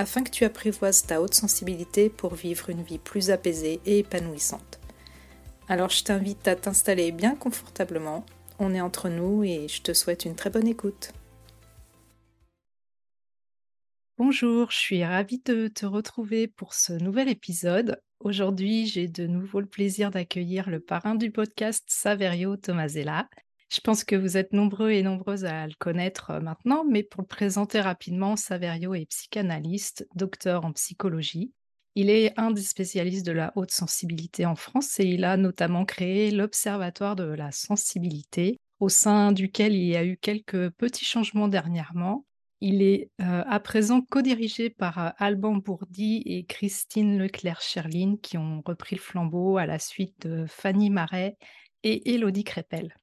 afin que tu apprivoises ta haute sensibilité pour vivre une vie plus apaisée et épanouissante. Alors je t'invite à t'installer bien confortablement, on est entre nous et je te souhaite une très bonne écoute. Bonjour, je suis ravie de te retrouver pour ce nouvel épisode. Aujourd'hui, j'ai de nouveau le plaisir d'accueillir le parrain du podcast Saverio Tomasella. Je pense que vous êtes nombreux et nombreuses à le connaître euh, maintenant, mais pour le présenter rapidement, Saverio est psychanalyste, docteur en psychologie. Il est un des spécialistes de la haute sensibilité en France et il a notamment créé l'Observatoire de la sensibilité, au sein duquel il y a eu quelques petits changements dernièrement. Il est euh, à présent co-dirigé par euh, Alban Bourdi et Christine Leclerc-Cherline qui ont repris le flambeau à la suite de Fanny Marais et Élodie Crépel.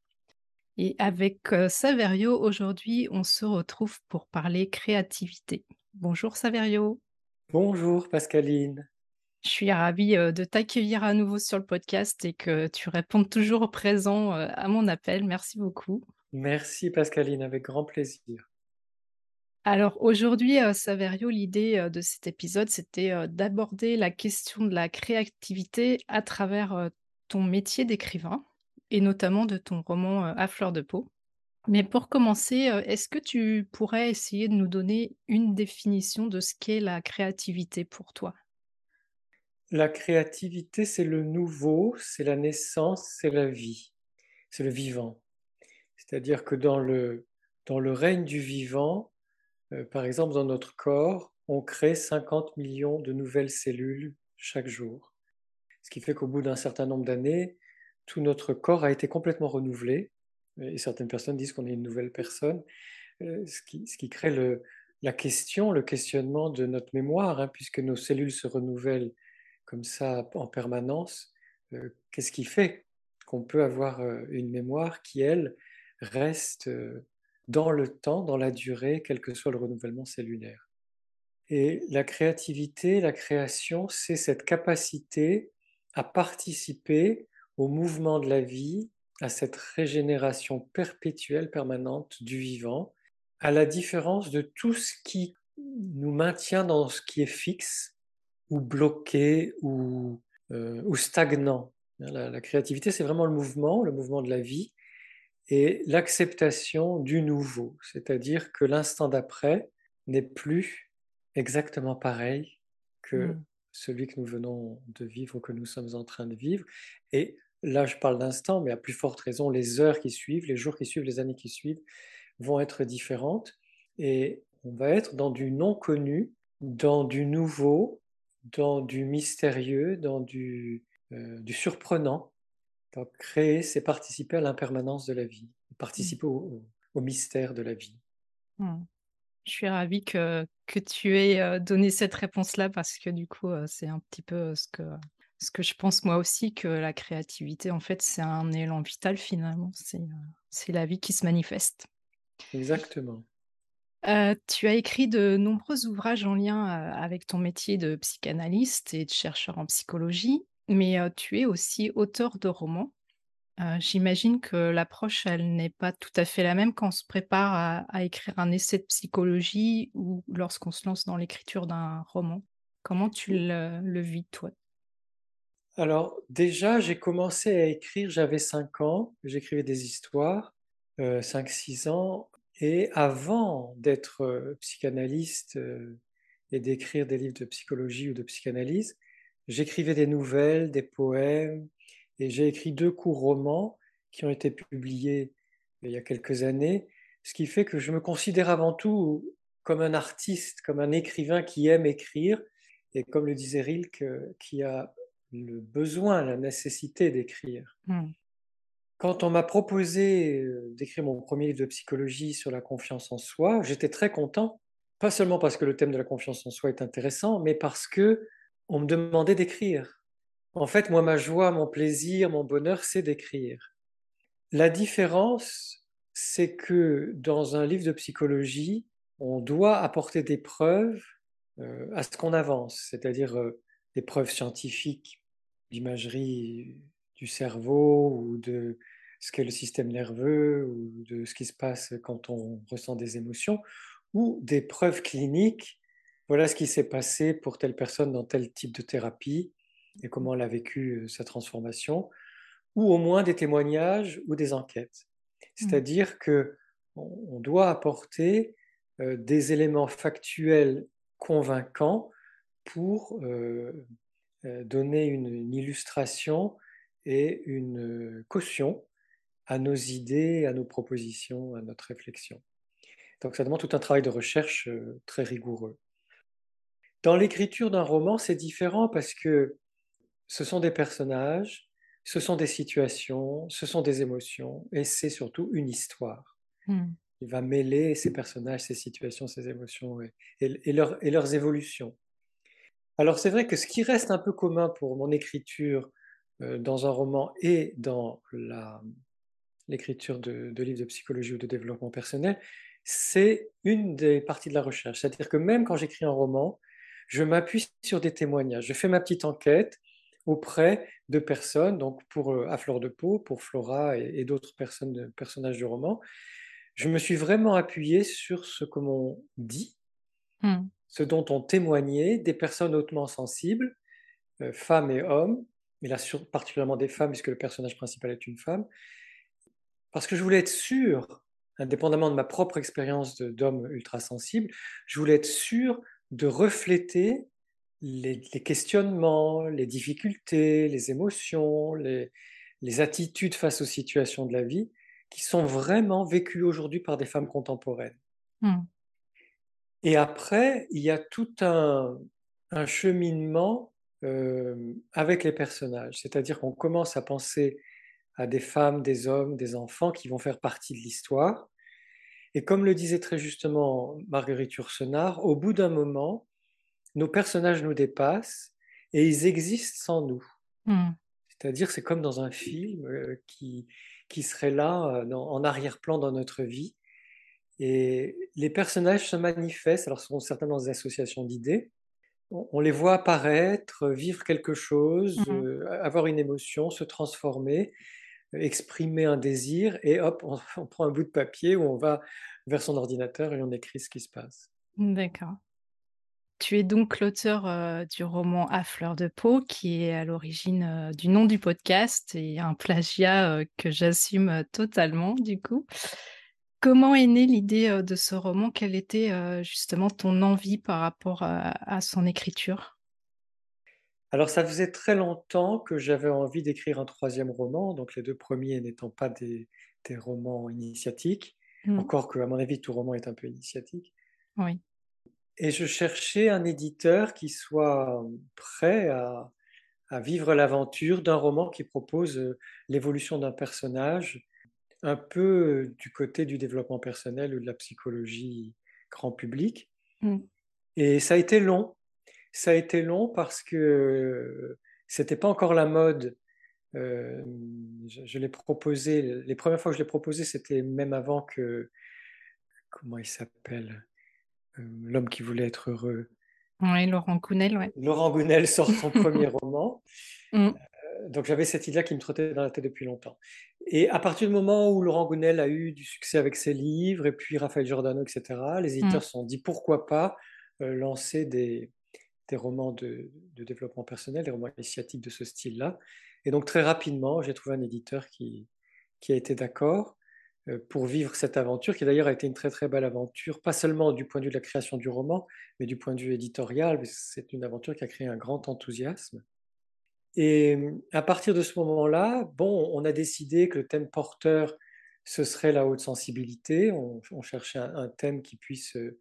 Et avec Saverio, aujourd'hui, on se retrouve pour parler créativité. Bonjour Saverio. Bonjour Pascaline. Je suis ravie de t'accueillir à nouveau sur le podcast et que tu répondes toujours présent à mon appel. Merci beaucoup. Merci Pascaline, avec grand plaisir. Alors aujourd'hui, Saverio, l'idée de cet épisode, c'était d'aborder la question de la créativité à travers ton métier d'écrivain et notamment de ton roman À fleur de peau. Mais pour commencer, est-ce que tu pourrais essayer de nous donner une définition de ce qu'est la créativité pour toi? La créativité, c'est le nouveau, c'est la naissance, c'est la vie, c'est le vivant. C'est-à-dire que dans le, dans le règne du vivant, par exemple dans notre corps, on crée 50 millions de nouvelles cellules chaque jour. Ce qui fait qu'au bout d'un certain nombre d'années, tout notre corps a été complètement renouvelé, et certaines personnes disent qu'on est une nouvelle personne, euh, ce qui, ce qui crée le, la question, le questionnement de notre mémoire, hein, puisque nos cellules se renouvellent comme ça en permanence. Euh, qu'est-ce qui fait qu'on peut avoir euh, une mémoire qui, elle, reste dans le temps, dans la durée, quel que soit le renouvellement cellulaire? Et la créativité, la création, c'est cette capacité à participer au mouvement de la vie, à cette régénération perpétuelle, permanente du vivant, à la différence de tout ce qui nous maintient dans ce qui est fixe ou bloqué ou, euh, stagnant. La, créativité, c'est vraiment le mouvement, le mouvement de la vie et l'acceptation du nouveau, c'est-à-dire que l'instant d'après n'est plus exactement pareil que mmh. celui que nous venons de vivre ou que nous sommes en train de vivre. Et là je parle d'instant, mais à plus forte raison, les heures qui suivent, les jours qui suivent, les années qui suivent vont être différentes. Et on va être dans du non connu, dans du nouveau, dans du mystérieux, dans du, euh, surprenant. Donc créer, c'est participer à l'impermanence de la vie, participer au, mystère de la vie. Mmh. Je suis ravie que, que tu aies euh, donné cette réponse-là parce que du coup, euh, c'est un petit peu ce que parce que je pense moi aussi que la créativité, en fait, c'est un élan vital finalement. C'est, euh, la vie qui se manifeste. Exactement. Euh, tu as écrit de nombreux ouvrages en lien euh, avec ton métier de psychanalyste et de chercheur en psychologie, mais tu es aussi auteur de romans. J'imagine que l'approche, elle n'est pas tout à fait la même quand on se prépare à écrire un essai de psychologie ou lorsqu'on se lance dans l'écriture d'un roman. Comment tu le, le vis, toi? Alors déjà, j'ai commencé à écrire, j'avais 5 ans, j'écrivais des histoires, 5-6 euh, ans, et avant d'être euh, psychanalyste euh, et d'écrire des livres de psychologie ou de psychanalyse, j'écrivais des nouvelles, des poèmes, et j'ai écrit deux courts romans qui ont été publiés il y a quelques années, ce qui fait que je me considère avant tout comme un artiste, comme un écrivain qui aime écrire, et comme le disait Rilke, qui a le besoin, la nécessité d'écrire. Hmm. Quand on m'a proposé euh, d'écrire mon premier livre de psychologie sur la confiance en soi, j'étais très content, pas seulement parce que le thème de la confiance en soi est intéressant, mais parce que on me demandait d'écrire. En fait, moi, ma joie, mon plaisir, mon bonheur, c'est d'écrire. La différence, c'est que dans un livre de psychologie, on doit apporter des preuves euh, à ce qu'on avance, c'est-à-dire euh, des preuves scientifiques d'imagerie du cerveau ou de ce qu'est le système nerveux ou de ce qui se passe quand on ressent des émotions, ou des preuves cliniques. Voilà ce qui s'est passé pour telle personne dans tel type de thérapie et comment elle a vécu euh, sa transformation, ou au moins des témoignages ou des enquêtes. Mmh. C'est-à-dire que on doit apporter euh, des éléments factuels convaincants pour euh, donner une, illustration et une caution à nos idées, à nos propositions, à notre réflexion. Donc ça demande tout un travail de recherche très rigoureux. Dans l'écriture d'un roman, c'est différent parce que ce sont des personnages, ce sont des situations, ce sont des émotions, et c'est surtout une histoire. Mmh. Il va mêler ces personnages, ces situations, ces émotions et, et, leurs évolutions. Alors c'est vrai que ce qui reste un peu commun pour mon écriture euh, dans un roman et dans l'écriture de, livres de psychologie ou de développement personnel, c'est une des parties de la recherche. C'est-à-dire que même quand j'écris un roman, je m'appuie sur des témoignages. Je fais ma petite enquête, auprès de personnes, donc pour euh, à fleur de peau, pour Flora et, d'autres personnages du roman. Je me suis vraiment appuyé sur ce que m'ont dit, mmh. Ce dont ont témoigné des personnes hautement sensibles, euh, femmes et hommes, mais là particulièrement des femmes puisque le personnage principal est une femme, parce que je voulais être sûr, indépendamment de ma propre expérience d'homme ultra sensible, je voulais être sûr de refléter les, questionnements, les difficultés, les émotions, les, attitudes face aux situations de la vie qui sont vraiment vécues aujourd'hui par des femmes contemporaines. Mmh. Et après, il y a tout un, cheminement euh, avec les personnages, c'est-à-dire qu'on commence à penser à des femmes, des hommes, des enfants qui vont faire partie de l'histoire. Et comme le disait très justement Marguerite Yourcenar, au bout d'un moment, nos personnages nous dépassent et ils existent sans nous. Hmm. C'est-à-dire, c'est comme dans un film euh, qui, qui serait là euh, en arrière-plan dans notre vie. Et les personnages se manifestent, alors ce sont certains dans des associations d'idées, on, les voit apparaître, vivre quelque chose, hmm. euh, avoir une émotion, se transformer, exprimer un désir, et hop, on, on, prend un bout de papier où on va vers son ordinateur et on écrit ce qui se passe. D'accord. Tu es donc l'auteur euh, du roman À fleur de peau, qui est à l'origine euh, du nom du podcast et un plagiat que j'assume totalement du coup. Comment est née l'idée de ce roman? Quelle était justement ton envie par rapport à, son écriture? Alors ça faisait très longtemps que j'avais envie d'écrire un troisième roman, donc les deux premiers n'étant pas des, romans initiatiques, mmh. encore que à mon avis tout roman est un peu initiatique. Oui. Et je cherchais un éditeur qui soit prêt à, vivre l'aventure d'un roman qui propose l'évolution d'un personnage, un peu du côté du développement personnel ou de la psychologie grand public. Mmh. Et ça a été long. Ça a été long parce que c'était pas encore la mode. Euh, je, l'ai proposé, les premières fois que je l'ai proposé, c'était même avant que, comment il s'appelle euh, l'homme qui voulait être heureux. Oui, Laurent Gounel, ouais. Laurent Gounel sort son premier roman. Mm. Donc j'avais cette idée qui me trottait dans la tête depuis longtemps. Et à partir du moment où Laurent Gounel a eu du succès avec ses livres, et puis Raphaël Giordano, etc., les éditeurs mm. se sont dit pourquoi pas euh, lancer des, des romans de, de, développement personnel, des romans initiatiques de ce style-là. Et donc très rapidement, j'ai trouvé un éditeur qui, qui a été d'accord. Euh, pour vivre cette aventure, qui d'ailleurs a été une très très belle aventure, pas seulement du point de vue de la création du roman, mais du point de vue éditorial. C'est une aventure qui a créé un grand enthousiasme. Et à partir de ce moment-là, bon, on a décidé que le thème porteur, ce serait la haute sensibilité. On, cherchait un, thème qui puisse euh,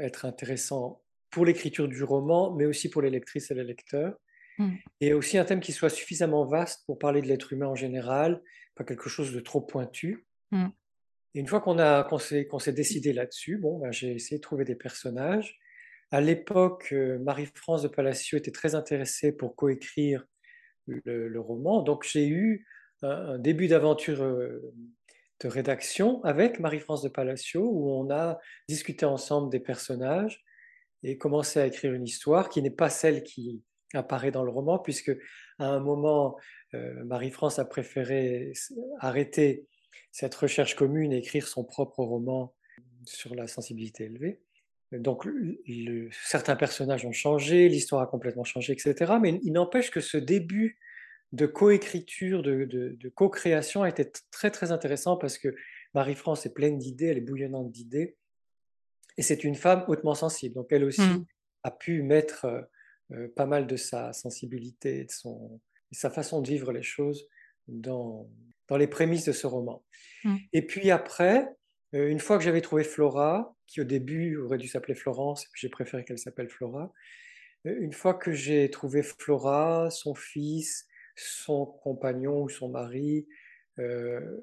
être intéressant pour l'écriture du roman, mais aussi pour les lectrices et les lecteurs. Mmh. Et aussi un thème qui soit suffisamment vaste pour parler de l'être humain en général, pas quelque chose de trop pointu. Mmh. Et une fois qu'on s'est, qu'on s'est décidé là-dessus, bon, ben, j'ai essayé de trouver des personnages. À l'époque, euh, Marie-France de Palacio était très intéressée pour coécrire le, le roman. Donc j'ai eu un, début d'aventure euh, de rédaction avec Marie-France de Palacio où on a discuté ensemble des personnages et commencé à écrire une histoire qui n'est pas celle qui apparaît dans le roman, puisque à un moment, euh, Marie-France a préféré arrêter cette recherche commune et écrire son propre roman sur la sensibilité élevée. Donc le, certains personnages ont changé, l'histoire a complètement changé, etc. Mais il n'empêche que ce début de coécriture, de, de, de co-création a été très très intéressant parce que Marie-France est pleine d'idées, elle est bouillonnante d'idées. Et c'est une femme hautement sensible. Donc elle aussi Mmh. a pu mettre euh, euh, pas mal de sa sensibilité, de son, de sa façon de vivre les choses dans, dans les prémices de ce roman. Mmh. Et puis après, euh, une fois que j'avais trouvé Flora, qui au début aurait dû s'appeler Florence, et puis j'ai préféré qu'elle s'appelle Flora, euh, une fois que j'ai trouvé Flora, son fils, son compagnon ou son mari, euh,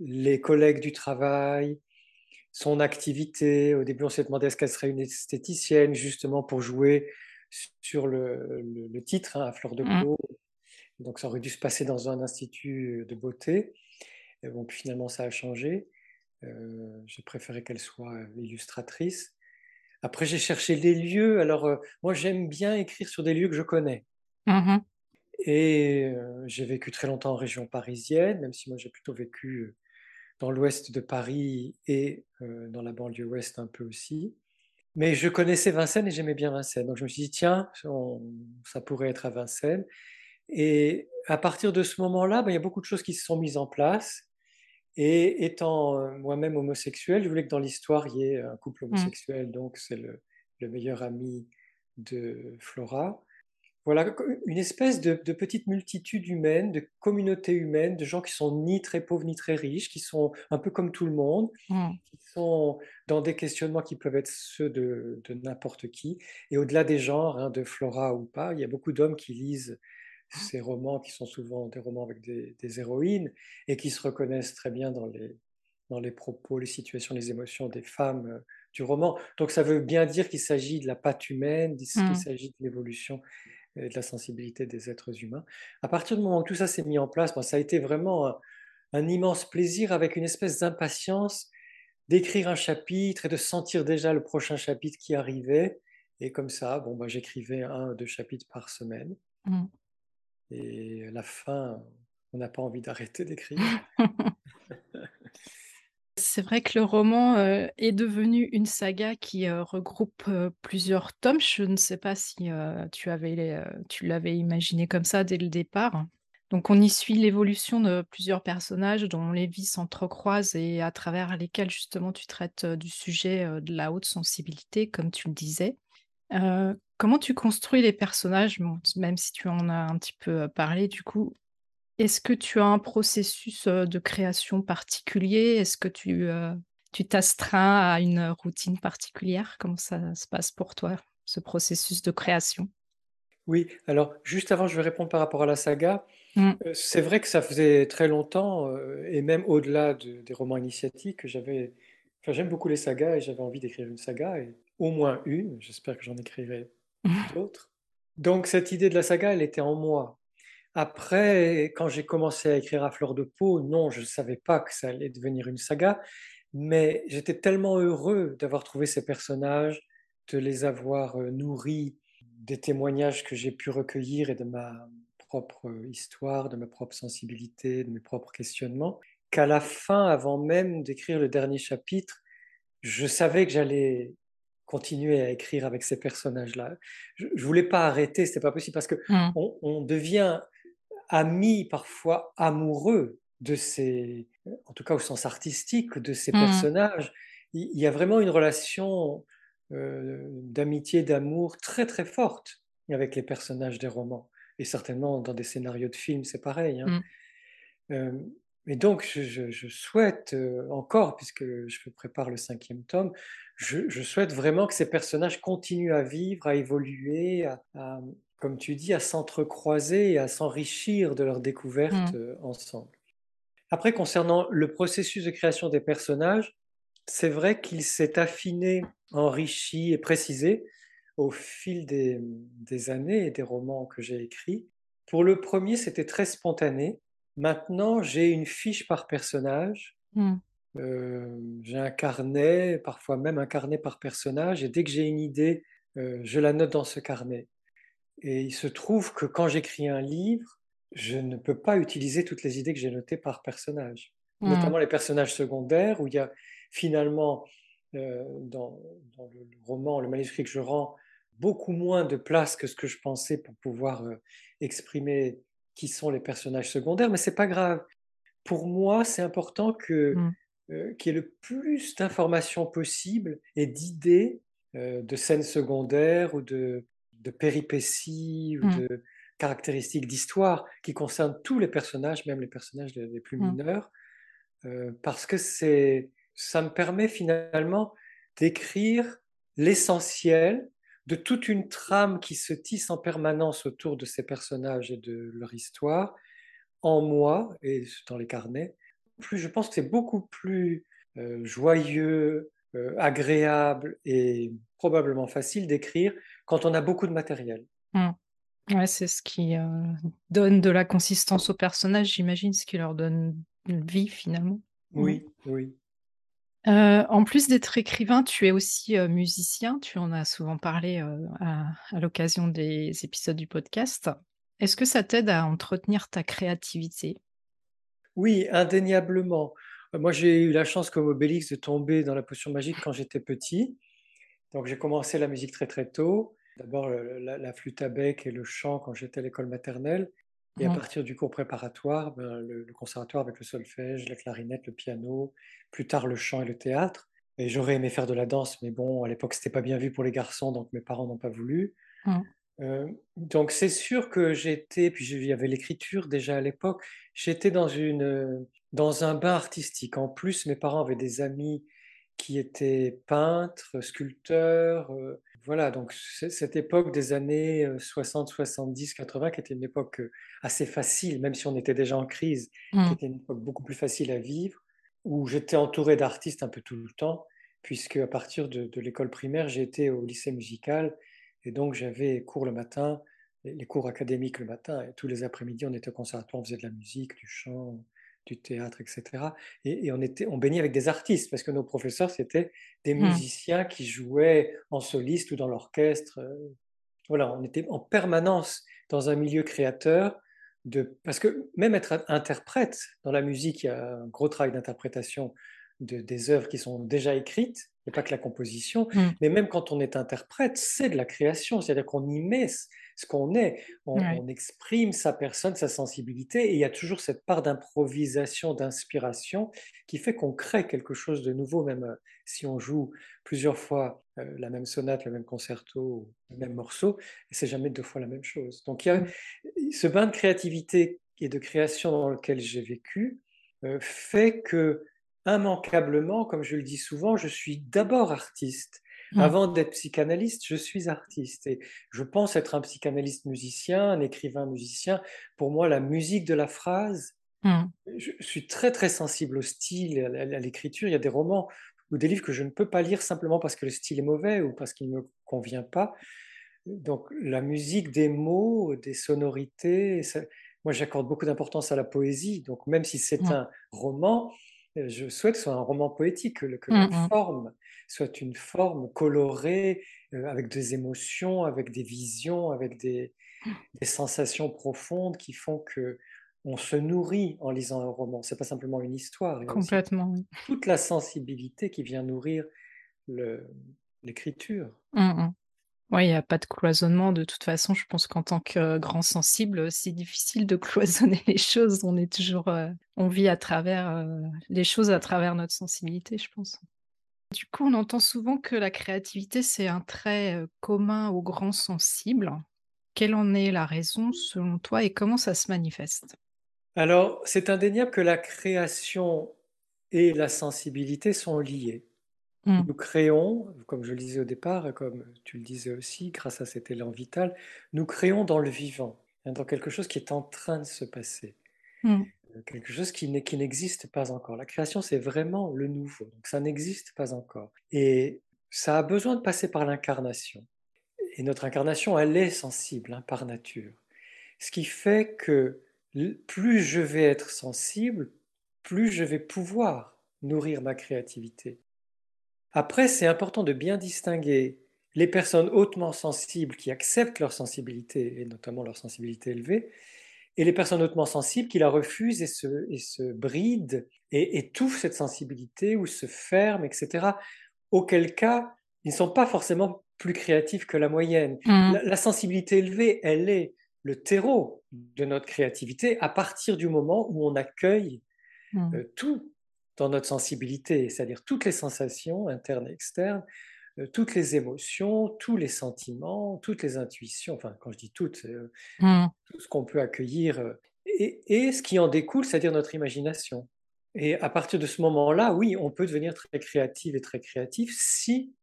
les collègues du travail, son activité. Au début, on s'est demandé est-ce qu'elle serait une esthéticienne, justement pour jouer sur le, le, le titre, hein, à fleur de Mmh. peau. Donc ça aurait dû se passer dans un institut de beauté. Et bon, puis finalement, ça a changé. Euh, j'ai préféré qu'elle soit illustratrice. Après, j'ai cherché des lieux. Alors, euh, moi, j'aime bien écrire sur des lieux que je connais. Mmh Et euh, j'ai vécu très longtemps en région parisienne, même si moi, j'ai plutôt vécu dans l'ouest de Paris et euh, dans la banlieue ouest un peu aussi. Mais je connaissais Vincennes et j'aimais bien Vincennes. Donc, je me suis dit, tiens, on, ça pourrait être à Vincennes. Et à partir de ce moment-là, ben, il y a beaucoup de choses qui se sont mises en place. Et étant euh, moi-même homosexuel, je voulais que dans l'histoire, il y ait un couple Mmh. homosexuel, donc c'est le, le, meilleur ami de Flora. Voilà, une espèce de, de, petite multitude humaine, de communauté humaine, de gens qui sont ni très pauvres ni très riches, qui sont un peu comme tout le monde, Mmh. qui sont dans des questionnements qui peuvent être ceux de, de n'importe qui. Et au-delà des genres, hein, de Flora ou pas, il y a beaucoup d'hommes qui lisent ces romans qui sont souvent des romans avec des, des, héroïnes et qui se reconnaissent très bien dans les, dans les propos, les situations, les émotions des femmes euh, du roman. Donc ça veut bien dire qu'il s'agit de la patte humaine, qu'il Mmh. s'agit de l'évolution et de la sensibilité des êtres humains. À partir du moment où tout ça s'est mis en place, bon, ça a été vraiment un, un immense plaisir avec une espèce d'impatience d'écrire un chapitre et de sentir déjà le prochain chapitre qui arrivait. Et comme ça, bon, bah, j'écrivais un ou deux chapitres par semaine. Mmh. Et à la fin, on n'a pas envie d'arrêter d'écrire. C'est vrai que le roman, heu, est devenu une saga qui, heu, regroupe, heu, plusieurs tomes. Je ne sais pas si, tu avais tu l'avais imaginé comme ça dès le départ. Donc on y suit l'évolution de plusieurs personnages dont les vies s'entrecroisent et à travers lesquels justement tu traites, du sujet, de la haute sensibilité comme tu le disais. Heu, comment tu construis les personnages? Bon, même si tu en as un petit peu, heu, parlé du coup. Est-ce que tu as un processus, heu, de création particulier? Est-ce que tu, tu t'astreins à une routine particulière? Comment ça se passe pour toi, ce processus de création? Oui, alors juste avant, je vais répondre par rapport à la saga. Mmh. Euh, c'est vrai que ça faisait très longtemps, euh, et même au-delà de, des romans initiatiques, que j'avais. Enfin, j'aime beaucoup les sagas et j'avais envie d'écrire une saga, et au moins une. J'espère que j'en écrirai d'autres. Donc, cette idée de la saga, elle était en moi. Après, quand j'ai commencé à écrire à fleur de peau, non, je ne savais pas que ça allait devenir une saga, mais j'étais tellement heureux d'avoir trouvé ces personnages, de les avoir euh, nourris des témoignages que j'ai pu recueillir et de ma propre histoire, de ma propre sensibilité, de mes propres questionnements, qu'à la fin, avant même d'écrire le dernier chapitre, je savais que j'allais continuer à écrire avec ces personnages-là. Je ne voulais pas arrêter, c'était pas possible parce que Mmh. on, on devient ami, parfois amoureux de ces, en tout cas au sens artistique, de ces Mmh. personnages. Il y a vraiment une relation euh, d'amitié, d'amour très très forte avec les personnages des romans. Et certainement dans des scénarios de films, c'est pareil. Hein. Mmh. Euh, et donc, je, je, je souhaite euh, encore, puisque je prépare le cinquième tome, je, je, souhaite vraiment que ces personnages continuent à vivre, à évoluer, à, à comme tu dis, à s'entrecroiser et à s'enrichir de leurs découvertes Mmh. euh, ensemble. Après, concernant le processus de création des personnages, c'est vrai qu'il s'est affiné, enrichi et précisé au fil des, des, années et des romans que j'ai écrits. Pour le premier, c'était très spontané. Maintenant, j'ai une fiche par personnage. Mmh. Euh, j'ai un carnet, parfois même un carnet par personnage, et dès que j'ai une idée, euh, je la note dans ce carnet. Et il se trouve que quand j'écris un livre, je ne peux pas utiliser toutes les idées que j'ai notées par personnage, Mmh. notamment les personnages secondaires, où il y a finalement, euh, dans, dans le roman, le manuscrit que je rends, beaucoup moins de place que ce que je pensais pour pouvoir exprimer qui sont les personnages secondaires, mais c'est pas grave. Pour moi, c'est important que Mmh. euh, qu'il y ait le plus d'informations possible et d'idées euh, de scènes secondaires ou de, de péripéties ou Mmh. de caractéristiques d'histoire qui concernent tous les personnages, même les personnages les, les plus Mmh. mineurs, euh, parce que c'est, ça me permet finalement d'écrire l'essentiel de toute une trame qui se tisse en permanence autour de ces personnages et de leur histoire, en moi et dans les carnets. Plus, je pense que c'est beaucoup plus euh, joyeux, euh, agréable et probablement facile d'écrire quand on a beaucoup de matériel. Mmh. Ouais, c'est ce qui, heu, donne de la consistance aux personnages, j'imagine, ce qui leur donne une vie finalement. Mmh. Oui, oui. En plus d'être écrivain, tu es aussi, musicien. Tu en as souvent parlé, à l'occasion des épisodes du podcast. Est-ce que ça t'aide à entretenir ta créativité? Oui, indéniablement. Moi, j'ai eu la chance, comme Obélix, de tomber dans la potion magique quand j'étais petit. Donc, j'ai commencé la musique très très tôt. D'abord, la flûte à bec et le chant quand j'étais à l'école maternelle. Et à partir du cours préparatoire, ben, le, le conservatoire avec le solfège, la clarinette, le piano, plus tard le chant et le théâtre. Et j'aurais aimé faire de la danse, mais bon, à l'époque, c'était pas bien vu pour les garçons, donc mes parents n'ont pas voulu. Mmh. Euh, donc c'est sûr que j'étais, puis il y avait l'écriture déjà à l'époque, j'étais dans, une, dans un bain artistique. En plus, mes parents avaient des amis qui étaient peintres, sculpteurs. euh, voilà, donc cette époque des années euh, 60, 70, 80, qui était une époque euh, assez facile, même si on était déjà en crise, qui Mmh. était une époque beaucoup plus facile à vivre, où j'étais entouré d'artistes un peu tout le temps, puisque à partir de, de l'école primaire, été au lycée musical et donc, j'avais cours le matin, les les cours académiques le matin, et tous les après-midi, on était au conservatoire, on faisait de la musique, du chant, du théâtre, etc. Et, et on, était, on baignait avec des artistes, parce que nos professeurs, c'était des Mmh. musiciens qui jouaient en soliste ou dans l'orchestre. euh, Voilà, on était en permanence dans un milieu créateur, de, parce que même être interprète dans la musique, il y a un gros travail d'interprétation de, des œuvres qui sont déjà écrites, a pas que la composition, Mmh. mais même quand on est interprète, c'est de la création, c'est-à-dire qu'on y met ce qu'on est, on, exprime sa personne, sa sensibilité, et il y a toujours cette part d'improvisation, d'inspiration qui fait qu'on crée quelque chose de nouveau, même euh, si on joue plusieurs fois euh, la même sonate, le même concerto, le même morceau, et c'est jamais deux fois la même chose. Donc il y a Mmh. ce bain de créativité et de création dans lequel j'ai vécu euh, fait que immanquablement, comme je le dis souvent, je suis d'abord artiste. Mmh. Avant d'être psychanalyste, je suis artiste. Et je pense être un psychanalyste musicien, un écrivain musicien. Pour moi, la musique de la phrase, Mmh. je suis très très sensible au style, à l'écriture. Il y a des romans ou des livres que je ne peux pas lire simplement parce que le style est mauvais ou parce qu'il ne me convient pas. Donc la musique des mots, des sonorités, ça- moi j'accorde beaucoup d'importance à la poésie. Donc même si c'est Mmh. un roman, je souhaite que ce soit un roman poétique, que, que Mmh la mh. forme soit une forme colorée, euh, avec des émotions, avec des visions, avec des, des sensations profondes qui font que on se nourrit en lisant un roman. C'est pas simplement une histoire, il y a aussi Complètement, toute la sensibilité qui vient nourrir l'écriture. Mmh Ouais, il y a pas de cloisonnement de toute façon, je pense qu'en tant que grand sensible, c'est difficile de cloisonner les choses. On est toujours, heu, on vit à travers, les choses à travers notre sensibilité, je pense. Du coup, on entend souvent que la créativité, c'est un trait, commun aux grands sensibles. Quelle en est la raison selon toi et comment ça se manifeste? Alors, c'est indéniable que la création et la sensibilité sont liées. Mmh. Nous créons, comme je le disais au départ, et comme tu le disais aussi, grâce à cet élan vital, nous créons dans le vivant, hein, dans quelque chose qui est en train de se passer, Mmh. euh, quelque chose qui n'existe pas encore. La création, c'est vraiment le nouveau, donc ça n'existe pas encore. Et ça a besoin de passer par l'incarnation. Et notre incarnation, elle est sensible hein, par nature. Ce qui fait que plus je vais être sensible, plus je vais pouvoir nourrir ma créativité. Après, c'est important de bien distinguer les personnes hautement sensibles qui acceptent leur sensibilité, et notamment leur sensibilité élevée, et les personnes hautement sensibles qui la refusent et se, et se brident et étouffent cette sensibilité ou se ferment, etc. Auquel cas, ils ne sont pas forcément plus créatifs que la moyenne. Mmh. La, sensibilité élevée, elle est le terreau de notre créativité à partir du moment où on accueille mmh. euh, tout dans notre sensibilité, c'est-à-dire toutes les sensations internes et externes, euh, toutes les émotions, tous les sentiments, toutes les intuitions, enfin quand je dis toutes, euh, mmh. tout ce qu'on peut accueillir, euh, et, ce qui en découle, c'est-à-dire notre imagination. Et à partir de ce moment-là, oui, on peut devenir très créatif et très créatif si...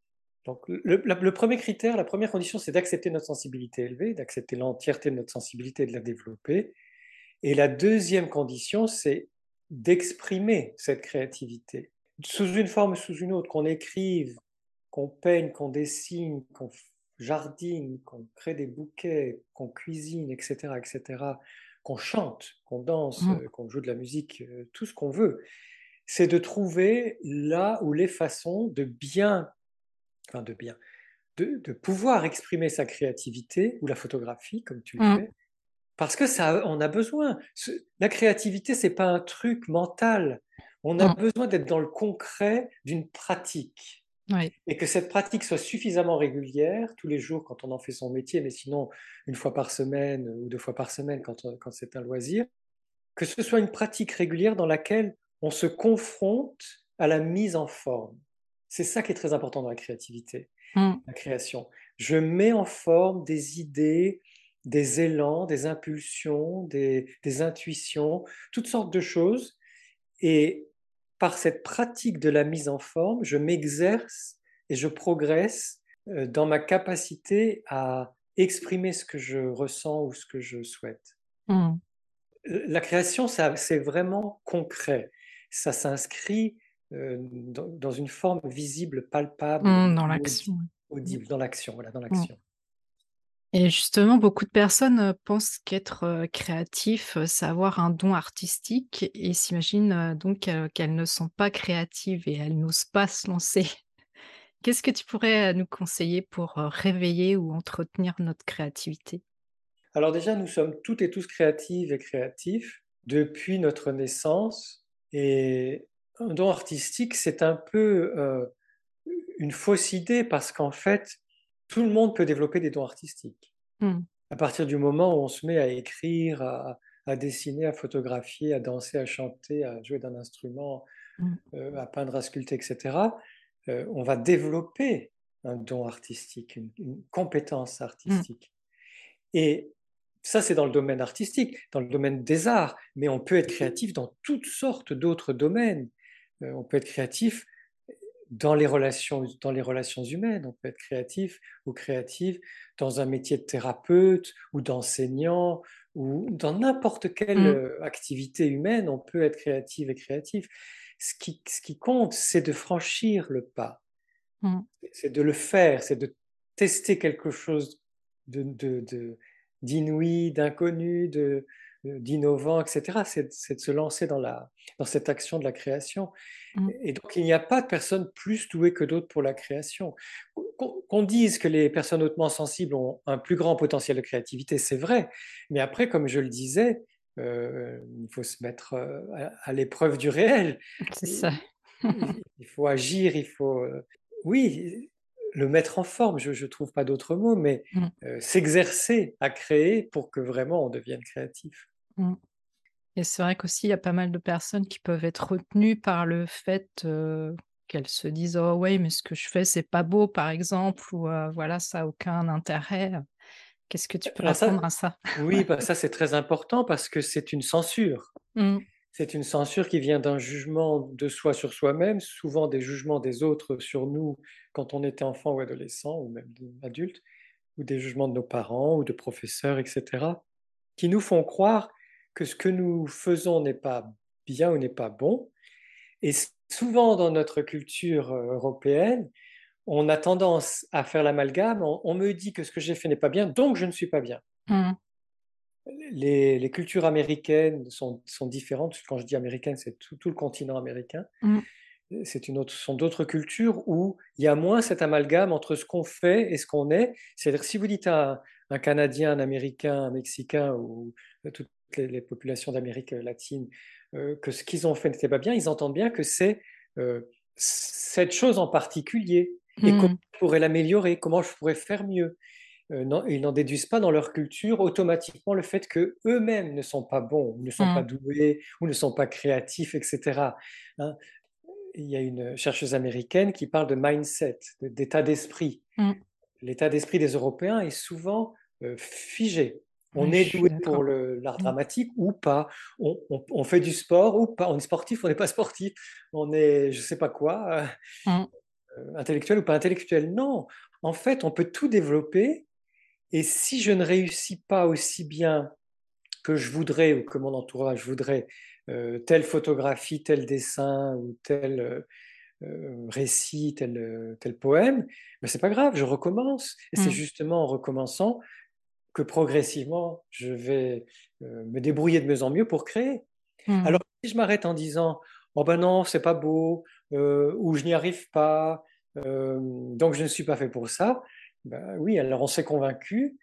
Donc le, premier critère, la première condition, c'est d'accepter notre sensibilité élevée, d'accepter l'entièreté de notre sensibilité et de la développer. Et la deuxième condition, c'est d'exprimer cette créativité sous une forme ou sous une autre, qu'on écrive, qu'on peigne, qu'on dessine, qu'on jardine, qu'on crée des bouquets, qu'on cuisine, etc., etc., qu'on chante, qu'on danse, mmh. euh, qu'on joue de la musique, euh, tout ce qu'on veut, c'est de trouver là où les façons de bien, enfin de bien, de, pouvoir exprimer sa créativité ou la photographie, comme tu le mmh. fais, parce que ça, on a besoin. La créativité, c'est pas un truc mental. On a besoin d'être dans le concret d'une pratique. Et que cette pratique soit suffisamment régulière, tous les jours quand on en fait son métier, mais sinon une fois par semaine ou deux fois par semaine quand, quand c'est un loisir, que ce soit une pratique régulière dans laquelle on se confronte à la mise en forme. C'est ça qui est très important dans la créativité, mmh. la création. Je mets en forme des idées, des élans, des impulsions, des, des intuitions, toutes sortes de choses. Et par cette pratique de la mise en forme, je m'exerce et je progresse euh, dans ma capacité à exprimer ce que je ressens ou ce que je souhaite. Mmh. La création, c'est vraiment concret. Ça s'inscrit euh, dans, une forme visible, palpable, mmh, dans l'action. Audible, dans l'action, voilà, dans mmh. Et justement, beaucoup de personnes, pensent qu'être, créatif, c'est avoir un don artistique et s'imaginent, donc qu'elles ne sont pas créatives et elles n'osent pas se lancer. Qu'est-ce que tu pourrais, nous conseiller pour, réveiller ou entretenir notre créativité? Alors déjà, nous sommes toutes et tous créatives et créatifs depuis notre naissance et un don artistique, c'est un peu, une fausse idée parce qu'en fait, tout le monde peut développer des dons artistiques. Mmh. À partir du moment où on se met à écrire, à, dessiner, à photographier, à danser, à chanter, à jouer d'un instrument, mmh. euh, à peindre, à sculpter, etc., euh, on va développer un don artistique, une, compétence artistique. Mmh. Et ça, c'est dans le domaine artistique, dans le domaine des arts, mais on peut être créatif dans toutes sortes d'autres domaines. Euh, on peut être créatif dans les relations, dans les relations humaines. On peut être créatif ou créative dans un métier de thérapeute ou d'enseignant ou dans n'importe quelle mmh. euh, activité humaine, on peut être créative et créatif. Ce qui, ce qui compte, c'est de franchir le pas, mmh. c'est de le faire, c'est de tester quelque chose d'inouï, de, d'inconnu, de, d'innovant, etc. C'est de se lancer dans, la, dans cette action de la création. Mmh. Et donc, il n'y a pas de personne plus douée que d'autres pour la création. Qu'on dise que les personnes hautement sensibles ont un plus grand potentiel de créativité, c'est vrai. Mais après, comme je le disais, euh, il faut se mettre euh, à, l'épreuve du réel. C'est ça. il faut agir, il faut... Euh, oui, le mettre en forme, je ne trouve pas d'autre mot, mais mmh. s'exercer à créer pour que vraiment on devienne créatif. Mmh. Et c'est vrai qu'aussi, il y a pas mal de personnes qui peuvent être retenues par le fait qu'elles se disent Oh, ouais, mais ce que je fais, c'est pas beau, par exemple, ou voilà, ça n'a aucun intérêt. Qu'est-ce que tu peux répondre à ça? Oui, bah, ça, c'est très important parce que c'est une censure. Mmh. C'est une censure qui vient d'un jugement de soi sur soi-même, souvent des jugements des autres sur nous quand on était enfant ou adolescent ou même adulte, ou des jugements de nos parents ou de professeurs, etc., qui nous font croire que ce que nous faisons n'est pas bien ou n'est pas bon. Et souvent dans notre culture euh, européenne, on a tendance à faire l'amalgame, on, me dit que ce que j'ai fait n'est pas bien, donc je ne suis pas bien. Mmh. les, cultures américaines sont, différentes. Quand je dis américaine, c'est tout, le continent américain. Mmh. C'est une autre, sont d'autres cultures où il y a moins cet amalgame entre ce qu'on fait et ce qu'on est. C'est-à-dire, si vous dites à un, Canadien, un Américain, un Mexicain ou toutes les, populations d'Amérique latine euh, que ce qu'ils ont fait n'était pas bien, ils entendent bien que c'est euh, cette chose en particulier et comment mmh. je pourrais l'améliorer, comment je pourrais faire mieux. Euh, non, ils n'en déduisent pas dans leur culture automatiquement le fait que eux-mêmes ne sont pas bons, ne sont pas mmh. doués ou ne sont pas créatifs, etc. Hein. il y a une chercheuse américaine qui parle de mindset, d'état d'esprit. Mmh. L'état d'esprit des Européens est souvent euh, figé. On est doué pour l'art dramatique ou pas. On, fait du sport ou pas. On est sportif ou on n'est pas sportif. On est, je ne sais pas quoi, euh, intellectuel ou pas intellectuel. Non, en fait, on peut tout développer et si je ne réussis pas aussi bien que je voudrais ou que mon entourage voudrait euh, telle photographie, tel dessin ou tel euh, euh, récit, tel, tel poème, mais c'est pas grave, je recommence. Et c'est mmh. justement en recommençant que progressivement je vais me débrouiller de mieux en mieux pour créer. Mmh. Alors si je m'arrête en disant oh ben non c'est pas beau ou je n'y arrive pas, donc je ne suis pas fait pour ça, ben oui, alors on s'est convaincu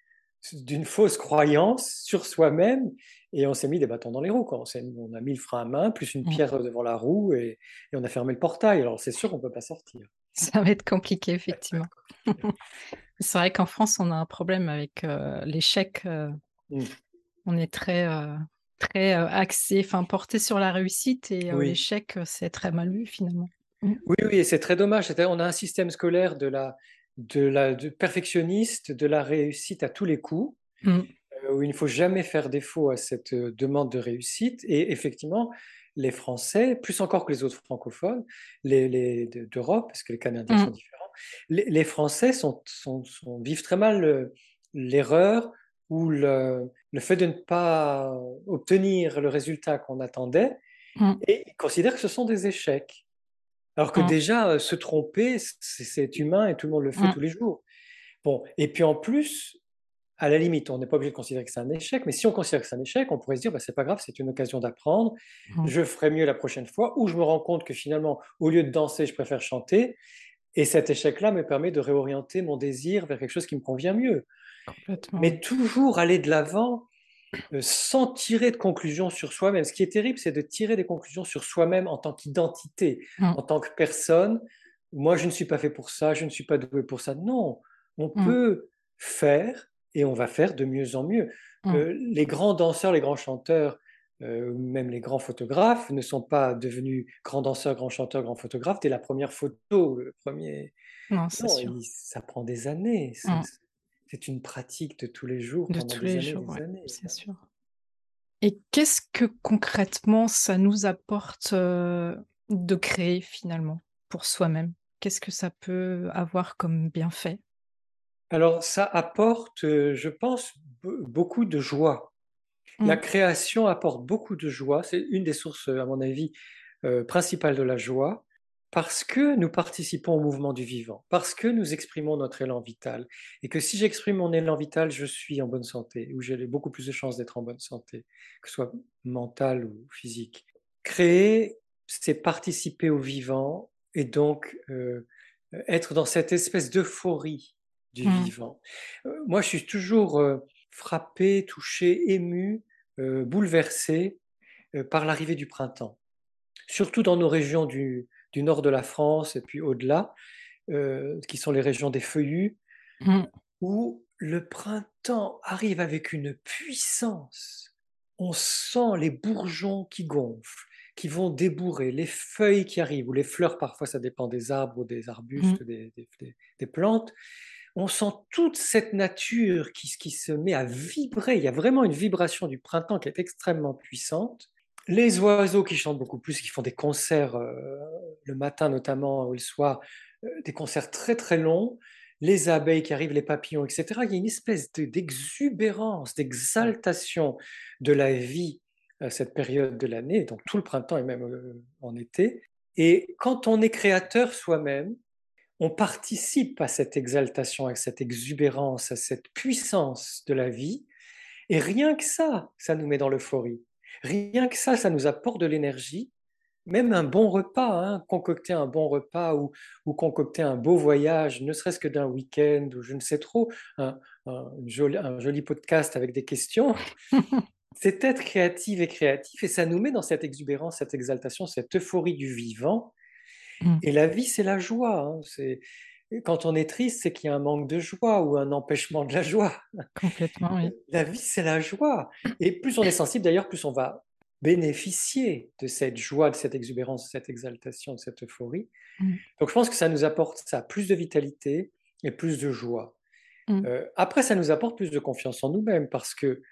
d'une fausse croyance sur soi-même et on s'est mis des bâtons dans les roues. On, on, a mis le frein à main, plus une mmh. pierre devant la roue et, on a fermé le portail. Alors c'est sûr qu'on ne peut pas sortir. Ça va être compliqué, effectivement. C'est vrai qu'en France, on a un problème avec euh, l'échec. Euh, mmh. On est très, euh, très axé, enfin porté sur la réussite et l'échec, c'est très mal vu finalement. Mmh. Oui, oui, c'est très dommage. On a un système scolaire de la, de la perfectionniste, de la réussite à tous les coups, mmh. où il ne faut jamais faire défaut à cette demande de réussite. Et effectivement, les Français, plus encore que les autres francophones, les, d'Europe, parce que les Canadiens sont différents, les, Français sont, vivent très mal euh, l'erreur ou le, fait de ne pas obtenir le résultat qu'on attendait, mmh. et ils considèrent que ce sont des échecs. Alors que mmh. déjà, se tromper, c'est humain et tout le monde le fait mmh. tous les jours. Bon, et puis en plus, à la limite, on n'est pas obligé de considérer que c'est un échec, mais si on considère que c'est un échec, on pourrait se dire, bah, c'est pas grave, c'est une occasion d'apprendre, je ferai mieux la prochaine fois, ou je me rends compte que finalement, au lieu de danser, je préfère chanter, et cet échec-là me permet de réorienter mon désir vers quelque chose qui me convient mieux. Mais toujours aller de l'avant euh, sans tirer de conclusions sur soi-même. Ce qui est terrible, c'est de tirer des conclusions sur soi-même en tant qu'identité, mmh. en tant que personne. Moi, je ne suis pas fait pour ça, je ne suis pas doué pour ça. Non, on mmh. peut faire et on va faire de mieux en mieux. Mmh. Euh, les grands danseurs, les grands chanteurs, euh, même les grands photographes ne sont pas devenus grands danseurs, grands chanteurs, grands photographes dès la première photo, le premier. Non, non ça prend des années c'est une pratique de tous les jours, de tous les jours, c'est sûr. Et qu'est-ce que concrètement ça nous apporte de créer finalement pour soi-même? Qu'est-ce que ça peut avoir comme bienfait? Alors ça apporte, je pense, beaucoup de joie. La mmh. création apporte beaucoup de joie. C'est une des sources, à mon avis, principales de la joie parce que nous participons au mouvement du vivant, parce que nous exprimons notre élan vital, et que si j'exprime mon élan vital, je suis en bonne santé, ou j'ai beaucoup plus de chances d'être en bonne santé, que ce soit mentale ou physique. Créer, c'est participer au vivant, et donc euh, être dans cette espèce d'euphorie du mmh. vivant. Euh, moi, je suis toujours euh, frappé, touché, ému, bouleversé par l'arrivée du printemps, surtout dans nos régions du, du nord de la France et puis au-delà, euh, qui sont les régions des feuillus, mmh. où le printemps arrive avec une puissance. On sent les bourgeons qui gonflent, qui vont débourrer, les feuilles qui arrivent, ou les fleurs, parfois ça dépend des arbres ou des arbustes, mmh. des, plantes. On sent toute cette nature qui, se met à vibrer. Il y a vraiment une vibration du printemps qui est extrêmement puissante. Les oiseaux qui chantent beaucoup plus, qui font des concerts euh, le matin notamment ou le soir, euh, des concerts très très longs, les abeilles qui arrivent, les papillons, etc. Il y a une espèce d'exubérance, d'exaltation de la vie à cette période de l'année, donc tout le printemps et même euh, en été. Et quand on est créateur soi-même, on participe à cette exaltation, à cette exubérance, à cette puissance de la vie, Et rien que ça, ça nous met dans l'euphorie. Rien que ça, ça nous apporte de l'énergie. Même un bon repas, hein, concocter un bon repas ou, ou, concocter un beau voyage, ne serait-ce que d'un week-end ou je ne sais trop, un, joli, un joli podcast avec des questions, c'est être créatif et créatif et ça nous met dans cette exubérance, cette exaltation, cette euphorie du vivant. Mmh. Et la vie, c'est la joie. Hein, c'est quand on est triste, c'est qu'il y a un manque de joie ou un empêchement de la joie. Complètement, oui. La vie, c'est la joie. Et plus on est sensible, d'ailleurs, plus on va bénéficier de cette joie, de cette exubérance, de cette exaltation, de cette euphorie. Mmh. Donc je pense que ça nous apporte ça, plus de vitalité et plus de joie. Mmh. Euh, après, ça nous apporte plus de confiance en nous-mêmes parce que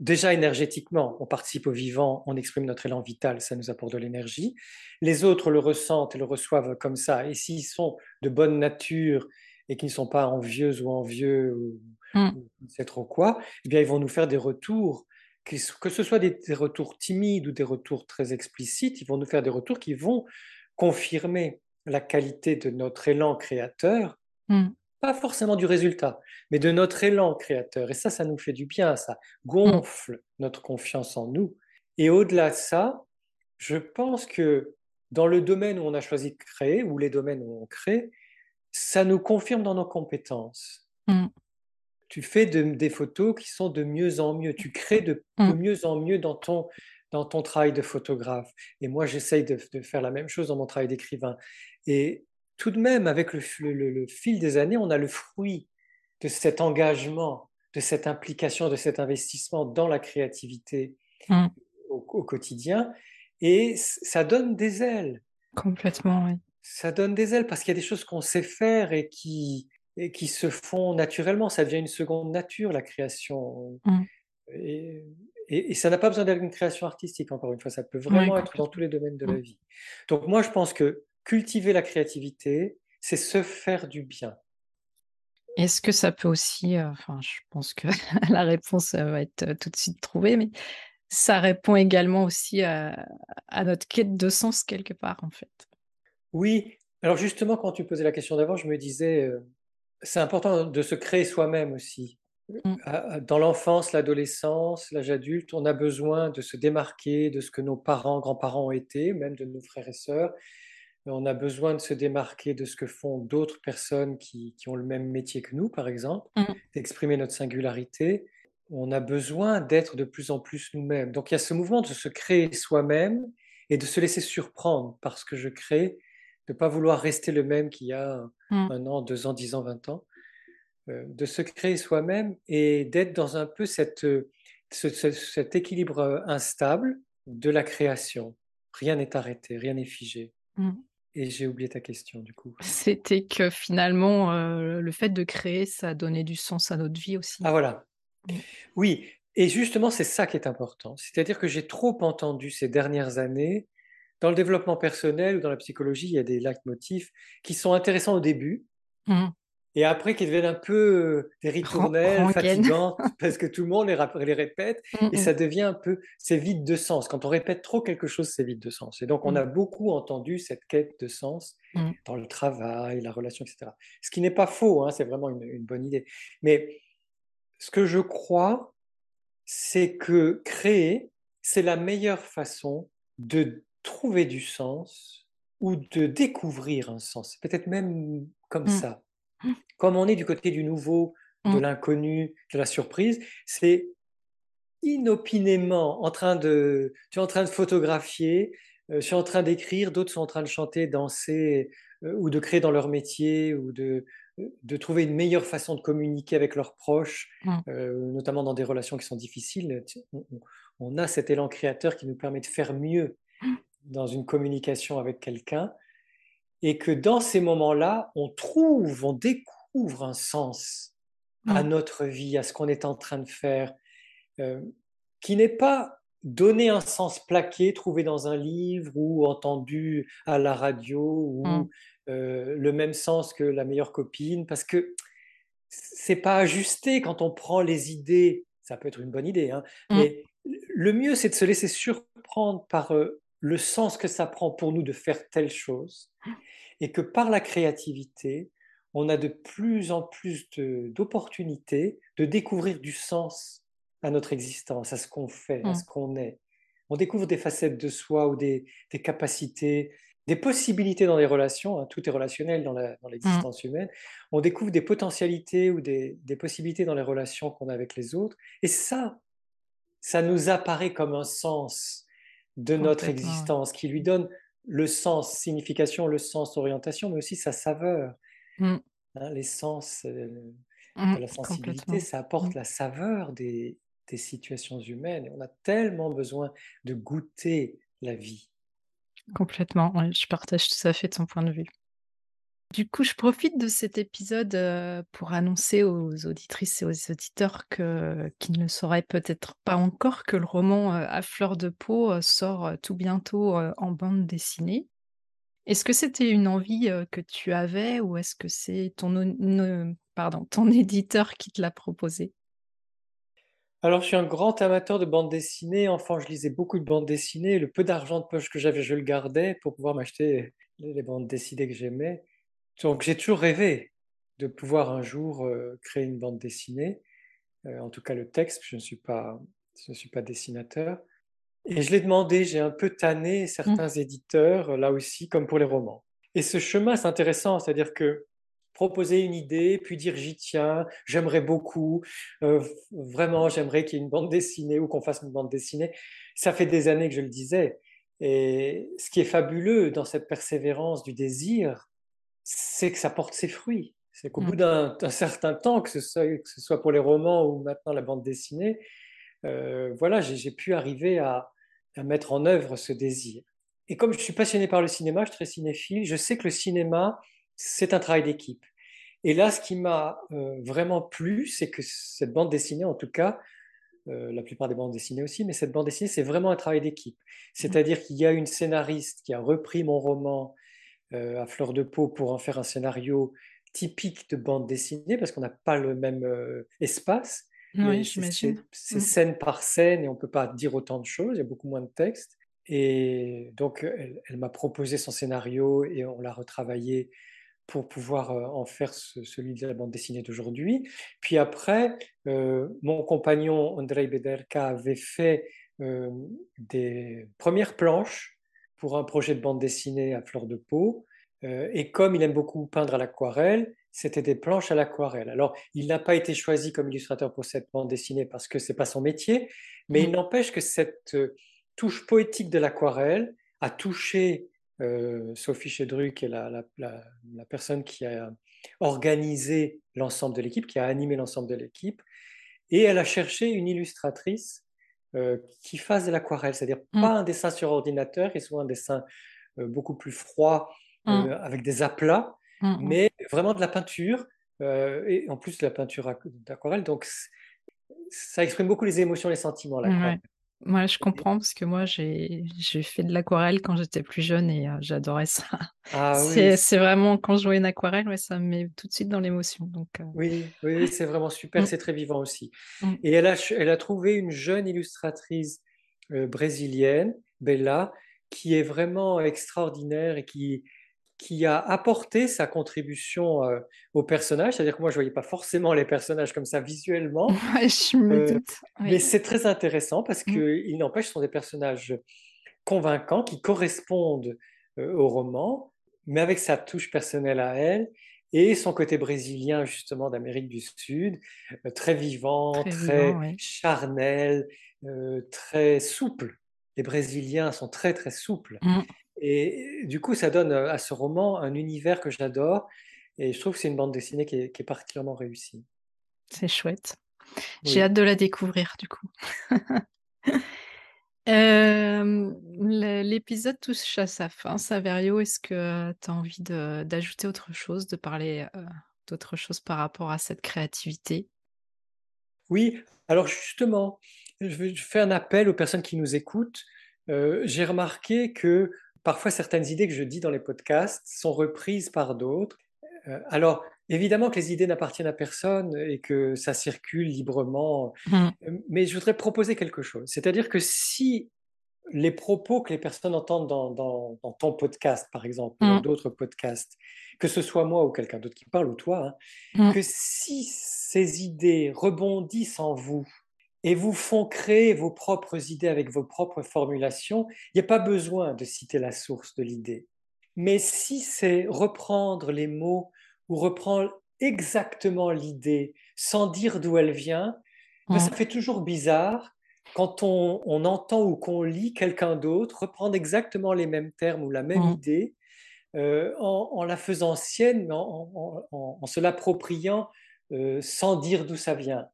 déjà énergétiquement, on participe au vivant, on exprime notre élan vital, ça nous apporte de l'énergie. Les autres le ressentent et le reçoivent comme ça. Et s'ils sont de bonne nature et qui ne sont pas envieux ou envieux ou, ne sais trop quoi, eh bien ils vont nous faire des retours, que, ce soit des, retours timides ou des retours très explicites, ils vont nous faire des retours qui vont confirmer la qualité de notre élan créateur. Mmh pas forcément du résultat, mais de notre élan créateur. Et ça, ça nous fait du bien, ça gonfle notre confiance en nous. Et au-delà de ça, je pense que dans le domaine où on a choisi de créer, ou les domaines où on crée, ça nous confirme dans nos compétences. Mm. Tu fais des photos qui sont de mieux en mieux, tu crées de, mm. mieux en mieux dans ton, dans ton travail de photographe. Et moi, j'essaye de, de, faire la même chose dans mon travail d'écrivain. Et tout de même, avec le, fil des années, on a le fruit de cet engagement, de cette implication, de cet investissement dans la créativité mmh. au, quotidien. Et ça donne des ailes. Complètement, oui. Ça donne des ailes parce qu'il y a des choses qu'on sait faire et qui, et qui se font naturellement. Ça devient une seconde nature, la création. Mmh. Et, ça n'a pas besoin d'être une création artistique, encore une fois. Ça peut vraiment être dans tous les domaines de la mmh. vie. Donc moi, je pense que cultiver la créativité, c'est se faire du bien. Est-ce que ça peut aussi, euh, enfin, je pense que la réponse euh, va être euh, tout de suite trouvée, mais ça répond également aussi à, notre quête de sens quelque part, en fait. Oui, alors justement, quand tu posais la question d'avant, je me disais, c'est important de se créer soi-même aussi. Mmh. Dans l'enfance, l'adolescence, l'âge adulte, on a besoin de se démarquer de ce que nos parents, grands-parents ont été, même de nos frères et sœurs, on a besoin de se démarquer de ce que font d'autres personnes qui, ont le même métier que nous, par exemple, mmh. d'exprimer notre singularité. On a besoin d'être de plus en plus nous-mêmes. Donc il y a ce mouvement de se créer soi-même et de se laisser surprendre parce que je crée, de ne pas vouloir rester le même qu'il y a mmh. un an, deux ans, dix ans, vingt ans, euh, de se créer soi-même et d'être dans un peu cette, cet équilibre instable de la création. Rien n'est arrêté, rien n'est figé. Mmh. Et j'ai oublié ta question du coup. C'était que finalement, euh, le fait de créer, ça donnait du sens à notre vie aussi. Ah voilà. Mmh. Oui, et justement, c'est ça qui est important. C'est-à-dire que j'ai trop entendu ces dernières années, dans le développement personnel ou dans la psychologie, il y a des leitmotifs qui sont intéressants au début, mmh et après qui deviennent un peu euh, des ritournelles, fatigantes, parce que tout le monde les, les répète, mmh, et mmh. ça devient un peu, c'est vide de sens. Quand on répète trop quelque chose, c'est vide de sens. Et donc, on mmh. a beaucoup entendu cette quête de sens dans le travail, la relation, etc. Ce qui n'est pas faux, hein, c'est vraiment une, une, bonne idée. Mais ce que je crois, c'est que créer, c'est la meilleure façon de trouver du sens ou de découvrir un sens. Peut-être même comme ça comme on est du côté du nouveau, de mmh. l'inconnu, de la surprise, c'est inopinément en train de, tu es en train de photographier, euh, je suis en train d'écrire, d'autres sont en train de chanter, danser euh, ou de créer dans leur métier ou de, de trouver une meilleure façon de communiquer avec leurs proches, mmh. euh, notamment dans des relations qui sont difficiles. On, a cet élan créateur qui nous permet de faire mieux mmh. dans une communication avec quelqu'un et que dans ces moments-là, on trouve, on découvre un sens à notre vie, à ce qu'on est en train de faire, euh, qui n'est pas donner un sens plaqué, trouvé dans un livre ou entendu à la radio ou mmh. euh, le même sens que la meilleure copine, parce que c'est pas ajusté quand on prend les idées. Ça peut être une bonne idée, hein, mmh. mais le mieux c'est de se laisser surprendre par euh, le sens que ça prend pour nous de faire telle chose et que par la créativité, on a de plus en plus d'opportunités de, découvrir du sens à notre existence, à ce qu'on fait, à Mmh. ce qu'on est. On découvre des facettes de soi ou des, des capacités, des possibilités dans les relations, hein, tout est relationnel dans Mmh. l'existence humaine. On découvre des potentialités ou des, des possibilités dans les relations qu'on a avec les autres. Et ça, ça nous apparaît comme un sens de notre existence qui lui donne le sens, signification, le sens, orientation, mais aussi sa saveur. Mmh. hein. les sens euh, Mmh. de la sensibilité, ça apporte la saveur des, des situations humaines. Et on a tellement besoin de goûter la vie. Complètement, ouais, je partage tout à fait ton point de vue. Du coup, je profite de cet épisode, pour annoncer aux auditrices et aux auditeurs que qui ne le sauraient peut-être pas encore que le roman, À fleur de peau, sort, tout bientôt, en bande dessinée. Est-ce que c'était une envie, que tu avais ou est-ce que c'est ton éditeur qui te l'a proposé? Alors, je suis un grand amateur de bande dessinée. Enfant, je lisais beaucoup de bandes dessinées. Le peu d'argent de poche que j'avais, je le gardais pour pouvoir m'acheter les bandes dessinées que j'aimais. Donc, j'ai toujours rêvé de pouvoir un jour euh, créer une bande dessinée. Euh, en tout cas, le texte, je ne suis pas, je ne suis pas dessinateur. Et je l'ai demandé, j'ai un peu tanné Mmh. certains éditeurs, euh, là aussi, comme pour les romans. Et ce chemin, c'est intéressant, c'est-à-dire que proposer une idée, puis dire j'y tiens, j'aimerais beaucoup, euh, vraiment j'aimerais qu'il y ait une bande dessinée ou qu'on fasse une bande dessinée, ça fait des années que je le disais. Et ce qui est fabuleux dans cette persévérance du désir, c'est que ça porte ses fruits. C'est qu'au bout Mmh. d'un d'un certain temps, que ce, soit, que ce soit pour les romans ou maintenant la bande dessinée, euh, voilà, j'ai pu arriver à, à mettre en œuvre ce désir. Et comme je suis passionné par le cinéma, je suis très cinéphile, je sais que le cinéma, c'est un travail d'équipe. Et là, ce qui m'a euh, vraiment plu, c'est que cette bande dessinée, en tout cas, euh, la plupart des bandes dessinées aussi, mais cette bande dessinée, c'est vraiment un travail d'équipe. Mmh. C'est-à-dire qu'il y a une scénariste qui a repris mon roman à fleur de peau pour en faire un scénario typique de bande dessinée, parce qu'on n'a pas le même euh, espace. C'est j'imagine. c'est- Mmh. scène par scène et on ne peut pas dire autant de choses, il y a beaucoup moins de texte. Et donc, elle, elle m'a proposé son scénario et on l'a retravaillé pour pouvoir euh, en faire ce- celui de la bande dessinée d'aujourd'hui. Puis après, euh, mon compagnon Andrei Bederka avait fait euh, des premières planches pour un projet de bande dessinée à fleur de peau. Euh, et comme il aime beaucoup peindre à l'aquarelle, c'était des planches à l'aquarelle. Alors, il n'a pas été choisi comme illustrateur pour cette bande dessinée parce que c'est pas son métier, mais Mmh. il n'empêche que cette euh, touche poétique de l'aquarelle a touché euh, Sophie Chedru, qui est la, la, la, la, personne qui a organisé l'ensemble de l'équipe, qui a animé l'ensemble de l'équipe, et elle a cherché une illustratrice euh, qui fasse de l'aquarelle, c'est-à-dire Mmh. pas un dessin sur ordinateur, qui soit un dessin euh, beaucoup plus froid, Mmh. euh, avec des aplats, Mmh mh. mais vraiment de la peinture, et en plus de la peinture d'aquarelle, donc ça exprime beaucoup les émotions, les sentiments, l'aquarelle. Ouais, je comprends parce que moi j'ai fait de l'aquarelle quand j'étais plus jeune et heu, j'adorais ça. Ah C'est vraiment quand je vois une aquarelle, ouais, ça me met tout de suite dans l'émotion donc heu, oui, oui, oui, c'est vraiment super, mmh, c'est très vivant aussi. mmh. Et elle a, elle a trouvé une jeune illustratrice euh, brésilienne, Bella, qui est vraiment extraordinaire et qui, qui a apporté sa contribution euh, au personnage. C'est-à-dire que moi, je ne voyais pas forcément les personnages comme ça visuellement, Ouais, je me euh, doute, mais c'est très intéressant parce Mmh. qu'il n'empêche, ce sont des personnages convaincants qui correspondent euh, au roman, mais avec sa touche personnelle à elle et son côté brésilien justement d'Amérique du Sud, euh, très vivant, Très vivant, charnel, très souple. Les Brésiliens sont très très souples. Mmh. Et du coup, ça donne euh, à ce roman un univers que j'adore et je trouve que c'est une bande dessinée qui est, qui est particulièrement réussie. C'est chouette. J'ai hâte de la découvrir du coup. L'é l'épisode touche à sa fin. Saverio, est-ce que tu as envie d'ajouter autre chose, de parler, heu, d'autre chose par rapport à cette créativité? Oui, alors justement, je fais un appel aux personnes qui nous écoutent. J'ai remarqué que parfois certaines idées que je dis dans les podcasts sont reprises par d'autres. Heu, alors évidemment que les idées n'appartiennent à personne et que ça circule librement, Mmh. heu, mais je voudrais proposer quelque chose. C'est-à-dire que si les propos que les personnes entendent dans dans dans ton podcast, par exemple, ou dans Mmh. d'autres podcasts, que ce soit moi ou quelqu'un d'autre qui parle ou toi, hein, Mmh. que si ces idées rebondissent en vous et vous font créer vos propres idées avec vos propres formulations, il n'y a pas besoin de citer la source de l'idée. Mais si c'est reprendre les mots ou reprendre exactement l'idée sans dire d'où elle vient, ben, ça fait toujours bizarre quand on, entend ou qu'on lit quelqu'un d'autre reprendre exactement les mêmes termes ou la même idée euh, en, la faisant sienne, en, en se l'appropriant euh, sans dire d'où ça vient.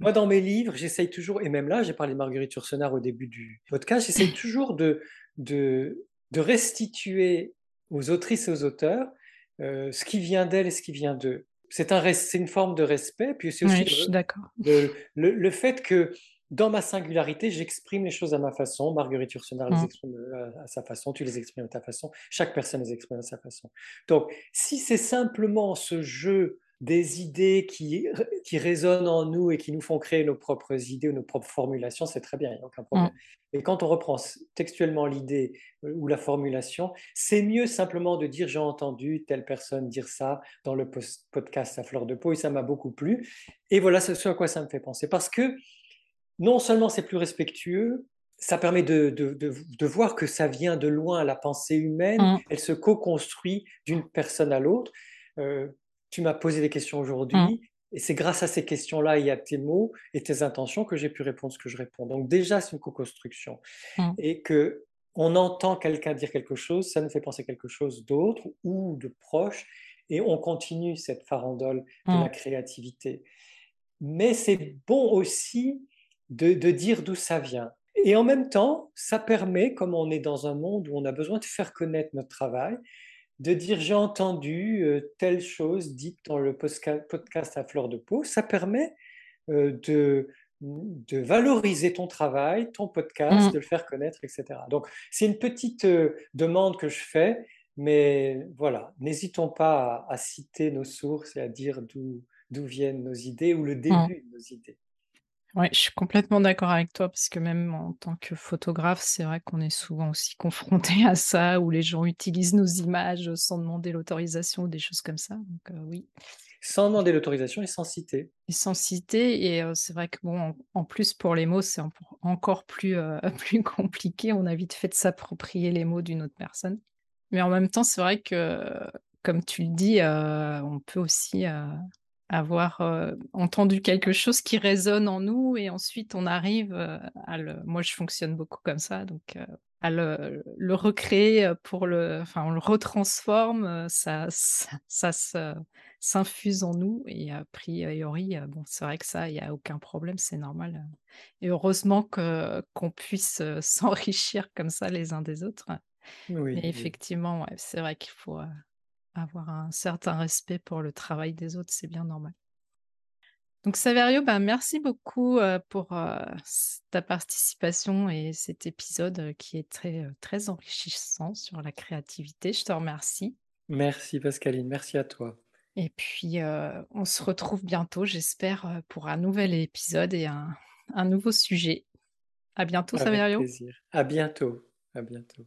Moi, dans mes livres, j'essaye toujours, et même là, j'ai parlé de Marguerite Yourcenar au début du podcast, j'essaye toujours de, de, de, restituer aux autrices et aux auteurs euh, ce qui vient d'elles et ce qui vient d'eux. C'est un, une forme de respect, puis c'est aussi le, le, fait que dans ma singularité, j'exprime les choses à ma façon. Marguerite Yourcenar les exprime euh, à sa façon, tu les exprimes à ta façon, chaque personne les exprime à sa façon. Donc, si c'est simplement ce jeu des idées qui, qui résonnent en nous et qui nous font créer nos propres idées ou nos propres formulations, c'est très bien, il n'y a aucun problème. Et quand on reprend textuellement l'idée euh, ou la formulation, c'est mieux simplement de dire j'ai entendu telle personne dire ça dans le podcast à fleur de peau et ça m'a beaucoup plu. Et voilà ce à quoi ça me fait penser. Parce que non seulement c'est plus respectueux, ça permet de, de, de, voir que ça vient de loin, la pensée humaine, mmh. elle se co-construit d'une personne à l'autre. Euh, tu m'as posé des questions aujourd'hui, mmh. et c'est grâce à ces questions-là et à tes mots et tes intentions que j'ai pu répondre ce que je réponds. Donc déjà, c'est une co-construction. Mmh. Et que on entend quelqu'un dire quelque chose, ça nous fait penser quelque chose d'autre ou de proche, et on continue cette farandole de la mmh. créativité. Mais c'est bon aussi de, de dire d'où ça vient. Et en même temps, ça permet, comme on est dans un monde où on a besoin de faire connaître notre travail, de dire j'ai entendu euh, telle chose dite dans le podcast à fleur de peau, ça permet euh, de, de valoriser ton travail, ton podcast, mmh. de le faire connaître, etc. Donc c'est une petite euh, demande que je fais, mais voilà, n'hésitons pas à, citer nos sources et à dire d'où viennent nos idées ou le mmh. début de nos idées. Oui, je suis complètement d'accord avec toi parce que même en tant que photographe, c'est vrai qu'on est souvent aussi confronté à ça, où les gens utilisent nos images sans demander l'autorisation ou des choses comme ça. Donc oui. Sans demander l'autorisation et sans citer. Et sans citer, et c'est vrai que bon, en, plus pour les mots, c'est encore plus, plus compliqué. On a vite fait de s'approprier les mots d'une autre personne. Mais en même temps, c'est vrai que, comme tu le dis, on peut aussi avoir entendu quelque chose qui résonne en nous et ensuite on arrive à le. Moi, je fonctionne beaucoup comme ça, donc à le, recréer pour le. Enfin, on le retransforme, ça, ça, s'infuse en nous et a priori, bon, c'est vrai que ça, il n'y a aucun problème, c'est normal. Et heureusement que qu'on puisse s'enrichir comme ça les uns des autres. Oui, Mais effectivement, c'est vrai qu'il faut avoir un certain respect pour le travail des autres, c'est bien normal. Donc Saverio, ben, merci beaucoup pour ta participation et cet épisode qui est très, très enrichissant sur la créativité. Je te remercie. Merci Pascaline, merci à toi. Et puis, on se retrouve bientôt, j'espère, pour un nouvel épisode et un, un nouveau sujet. À bientôt, Avec Saverio. Plaisir. À bientôt. À bientôt.